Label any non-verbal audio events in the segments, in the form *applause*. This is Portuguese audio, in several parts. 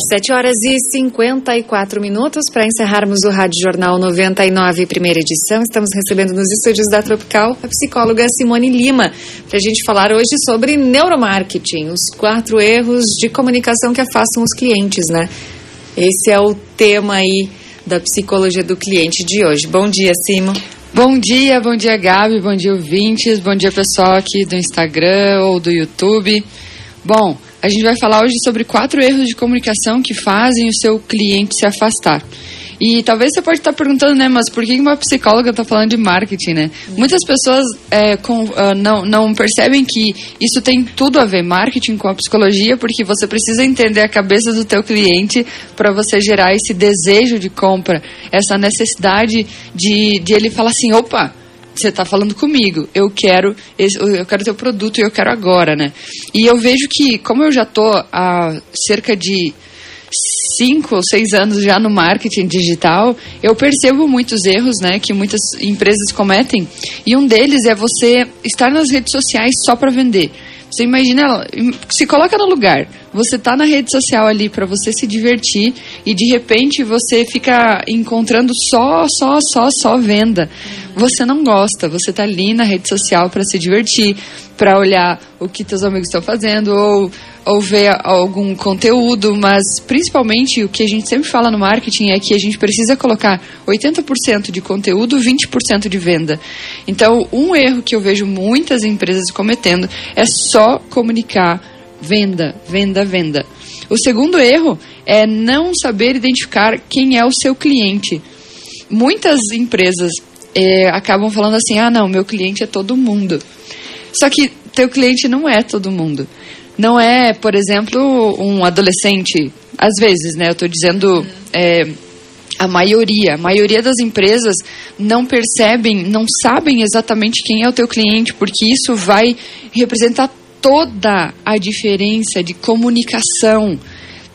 7 horas e 54 minutos para encerrarmos o Rádio Jornal 99, primeira edição. Estamos recebendo nos estúdios da Tropical a psicóloga Simone Lima para a gente falar hoje sobre neuromarketing, os quatro erros de comunicação que afastam os clientes, né? Esse é o tema aí da psicologia do cliente de hoje. Bom dia, Simo. Bom dia, bom dia, Gabi, bom dia, ouvintes, bom dia, pessoal aqui do Instagram ou do YouTube. Bom, a gente vai falar hoje sobre quatro erros de comunicação que fazem o seu cliente se afastar. E talvez você pode estar perguntando, né, mas por que uma psicóloga está falando de marketing, né? Muitas pessoas é, com, uh, não, não percebem que isso tem tudo a ver, marketing com a psicologia, porque você precisa entender a cabeça do teu cliente para você gerar esse desejo de compra, essa necessidade de, de ele falar assim, opa, você está falando comigo, eu quero esse, eu quero teu produto e eu quero agora, né? E eu vejo que, como eu já estou há cerca de cinco ou seis anos já no marketing digital, eu percebo muitos erros, né, que muitas empresas cometem. E um deles é você estar nas redes sociais só para vender. Você imagina, se coloca no lugar. Você tá na rede social ali para você se divertir e de repente você fica encontrando só, só, só, só venda. Você não gosta, você tá ali na rede social para se divertir, para olhar o que teus amigos estão fazendo ou ou ver algum conteúdo, mas principalmente o que a gente sempre fala no marketing é que a gente precisa colocar 80% de conteúdo, 20% de venda. Então, um erro que eu vejo muitas empresas cometendo é só comunicar venda, venda, venda. O segundo erro é não saber identificar quem é o seu cliente. Muitas empresas é, acabam falando assim: ah, não, meu cliente é todo mundo. Só que teu cliente não é todo mundo não é, por exemplo, um adolescente. Às vezes, né? Eu estou dizendo. É, a maioria, a maioria das empresas não percebem, não sabem exatamente quem é o teu cliente, porque isso vai representar toda a diferença de comunicação.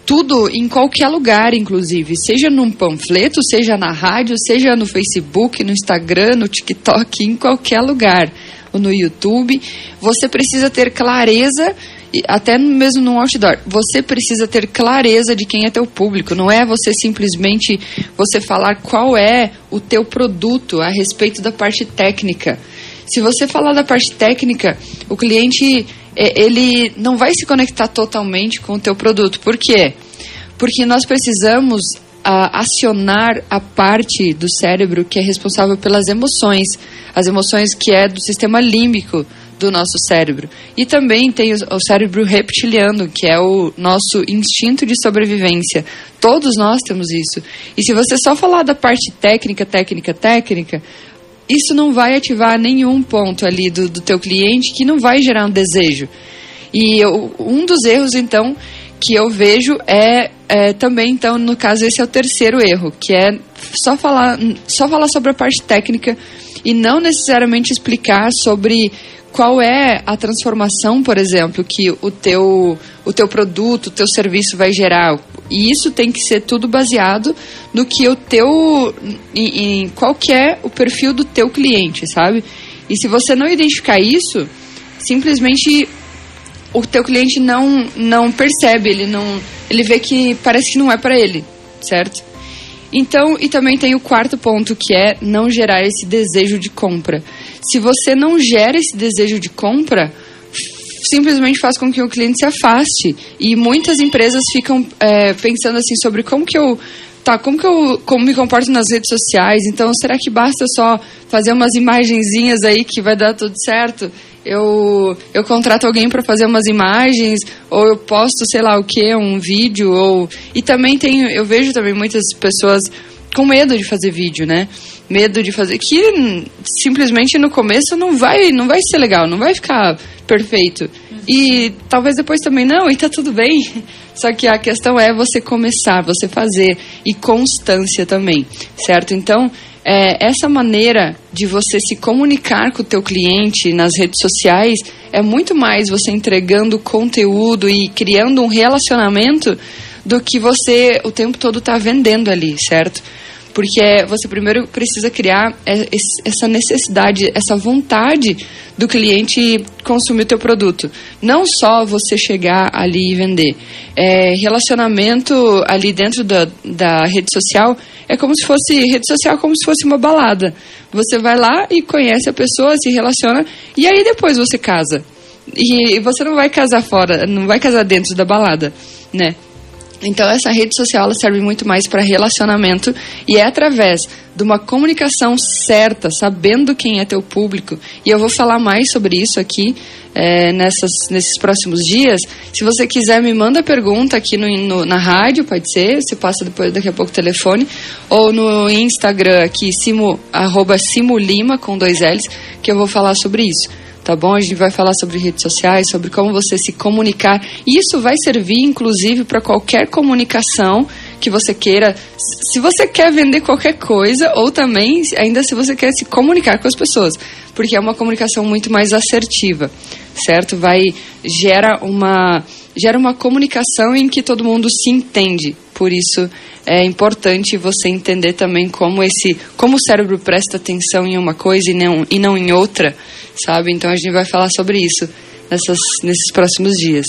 Tudo em qualquer lugar, inclusive, seja num panfleto, seja na rádio, seja no Facebook, no Instagram, no TikTok, em qualquer lugar, ou no YouTube, você precisa ter clareza até mesmo no outdoor, você precisa ter clareza de quem é teu público. Não é você simplesmente você falar qual é o teu produto a respeito da parte técnica. Se você falar da parte técnica, o cliente ele não vai se conectar totalmente com o teu produto. Por quê? Porque nós precisamos a, acionar a parte do cérebro que é responsável pelas emoções, as emoções que é do sistema límbico do nosso cérebro. E também tem o, cérebro reptiliano, que é o nosso instinto de sobrevivência. Todos nós temos isso. E se você só falar da parte técnica, técnica, técnica, isso não vai ativar nenhum ponto ali do, do teu cliente que não vai gerar um desejo. E eu, um dos erros, então, que eu vejo é, é, também, então, no caso, esse é o terceiro erro, que é só falar, só falar sobre a parte técnica e não necessariamente explicar sobre qual é a transformação, por exemplo, que o teu, o teu produto, o teu serviço vai gerar. E isso tem que ser tudo baseado no que o teu. em, em qual que é o perfil do teu cliente, sabe? E se você não identificar isso, simplesmente o teu cliente não, não percebe, ele não. ele vê que parece que não é para ele, certo? Então, e também tem o quarto ponto que é não gerar esse desejo de compra. Se você não gera esse desejo de compra, simplesmente faz com que o cliente se afaste. E muitas empresas ficam é, pensando assim sobre como que eu tá, como que eu como me comporto nas redes sociais? Então, será que basta só fazer umas imagenzinhas aí que vai dar tudo certo? Eu, eu contrato alguém para fazer umas imagens, ou eu posto, sei lá o que, um vídeo, ou... E também tem, eu vejo também muitas pessoas com medo de fazer vídeo, né? Medo de fazer que simplesmente no começo não vai, não vai ser legal, não vai ficar perfeito. E talvez depois também não, e tá tudo bem. *laughs* Só que a questão é você começar, você fazer e constância também, certo? Então, é, essa maneira de você se comunicar com o teu cliente nas redes sociais é muito mais você entregando conteúdo e criando um relacionamento do que você o tempo todo está vendendo ali, certo? Porque você primeiro precisa criar é, essa necessidade, essa vontade do cliente consumir o teu produto. Não só você chegar ali e vender. É, relacionamento ali dentro da, da rede social é como se fosse rede social como se fosse uma balada. Você vai lá e conhece a pessoa, se relaciona e aí depois você casa. E você não vai casar fora, não vai casar dentro da balada, né? Então essa rede social ela serve muito mais para relacionamento e é através de uma comunicação certa, sabendo quem é teu público. E eu vou falar mais sobre isso aqui é, nessas, nesses próximos dias. Se você quiser, me manda pergunta aqui no, no, na rádio, pode ser. Você passa depois daqui a pouco o telefone. Ou no Instagram aqui, Simo, arroba Simulima com dois L's, que eu vou falar sobre isso tá bom? A gente vai falar sobre redes sociais, sobre como você se comunicar. Isso vai servir, inclusive, para qualquer comunicação que você queira. Se você quer vender qualquer coisa, ou também, ainda se você quer se comunicar com as pessoas, porque é uma comunicação muito mais assertiva, certo? Vai gera uma gera uma comunicação em que todo mundo se entende. Por isso é importante você entender também como esse como o cérebro presta atenção em uma coisa e não, e não em outra, sabe? Então a gente vai falar sobre isso nessas, nesses próximos dias.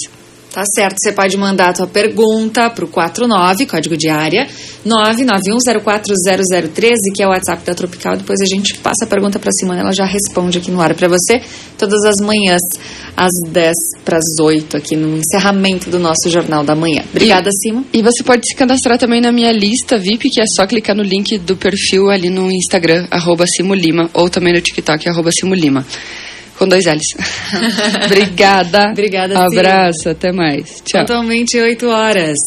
Tá certo, você pode mandar a tua pergunta pro 49, código de área, 991040013, que é o WhatsApp da Tropical. Depois a gente passa a pergunta pra Simone, ela já responde aqui no ar para você, todas as manhãs, às 10 para as 8, aqui no encerramento do nosso Jornal da Manhã. Obrigada, e, Simon. E você pode se cadastrar também na minha lista VIP, que é só clicar no link do perfil ali no Instagram, arroba Simulima, ou também no TikTok, arroba Simulima. Com dois L's. *laughs* Obrigada. Obrigada, Abraço, até mais. Tchau. Totalmente 8 horas.